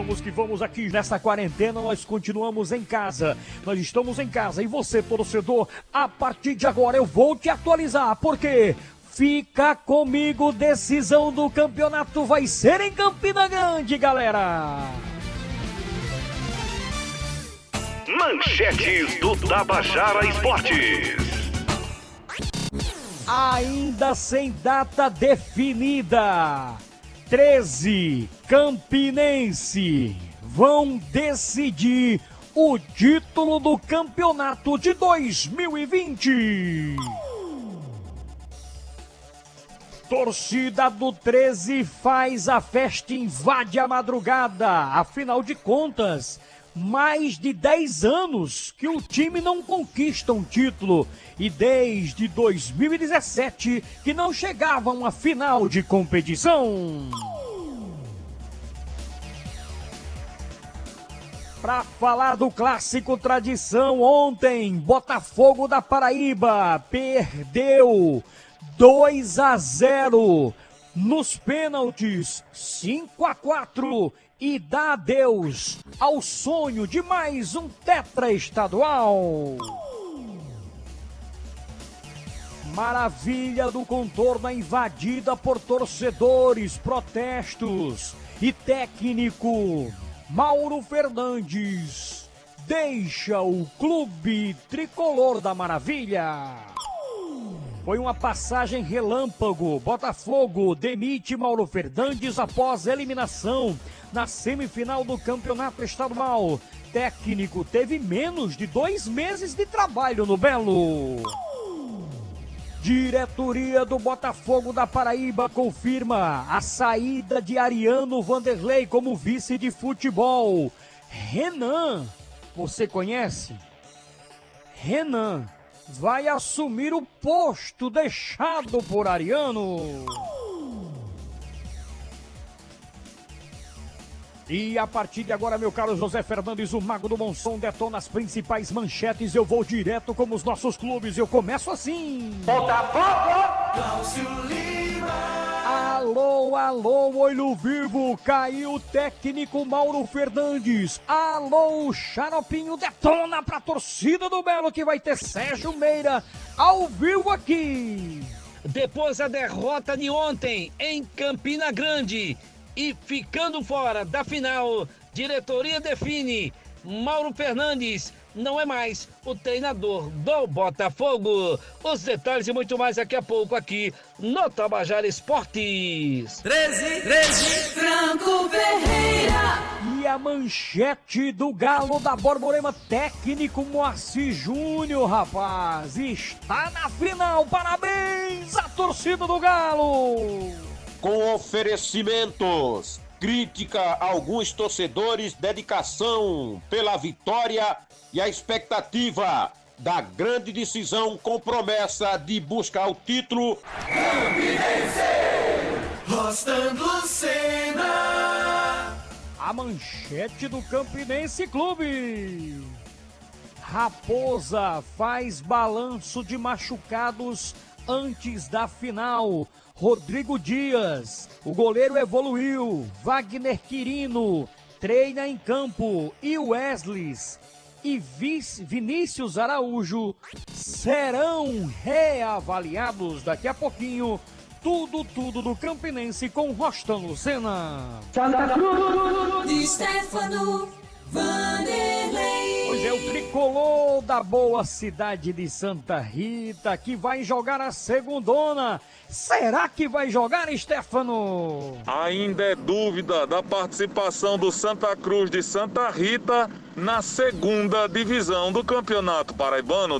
Vamos que vamos aqui nessa quarentena, nós continuamos em casa. Nós estamos em casa e você, torcedor, a partir de agora eu vou te atualizar, porque fica comigo, decisão do campeonato vai ser em Campina Grande, galera. Manchetes do Tabajara Esportes. Ainda sem data definida. 13 Campinense vão decidir o título do campeonato de 2020. Torcida do 13 faz a festa, invade a madrugada. Afinal de contas, mais de 10 anos que o time não conquista um título e desde 2017 que não chegava a uma final de competição. Para falar do clássico tradição, ontem Botafogo da Paraíba perdeu 2 a 0 nos pênaltis, 5 a 4 e dá adeus ao sonho de mais um tetra estadual. Maravilha do contorno é invadida por torcedores, protestos e técnico Mauro Fernandes deixa o clube tricolor da Maravilha. Foi uma passagem relâmpago. Botafogo demite Mauro Fernandes após eliminação na semifinal do campeonato estadual. Técnico teve menos de dois meses de trabalho no Belo. Diretoria do Botafogo da Paraíba confirma a saída de Ariano Vanderlei como vice de futebol. Renan, você conhece? Renan vai assumir o posto deixado por Ariano. E a partir de agora, meu caro José Fernandes, o Mago do Monção detona as principais manchetes. Eu vou direto como os nossos clubes. Eu começo assim. Botafogo! Cláudio Lima! Alô, alô, olho vivo, caiu o técnico Mauro Fernandes. Alô, Xaropinho, detona pra torcida do Belo que vai ter Sérgio Meira ao vivo aqui. Depois da derrota de ontem em Campina Grande e ficando fora da final, diretoria define Mauro Fernandes não é mais o treinador do Botafogo. Os detalhes e muito mais daqui a pouco aqui no Tabajara Esportes. 13, 13, Franco Ferreira. E a manchete do Galo da Borborema, técnico Moacir Júnior, rapaz, está na final. Parabéns à torcida do Galo. Com oferecimentos crítica a alguns torcedores, dedicação pela vitória e a expectativa da grande decisão com promessa de buscar o título. Campinense! A manchete do Campinense Clube. Raposa faz balanço de machucados antes da final. Rodrigo Dias, o goleiro evoluiu. Wagner Quirino treina em campo. E Wesley e Vinícius Araújo serão reavaliados daqui a pouquinho. Tudo, tudo do Campinense com Rostan Lucena. Santa Cruz! De Stefano Vanderlei. Pois é, o tricolor da boa cidade de Santa Rita que vai jogar a segundona. Será que vai jogar, Stefano? Ainda é dúvida da participação do Santa Cruz de Santa Rita na segunda divisão do Campeonato Paraibano.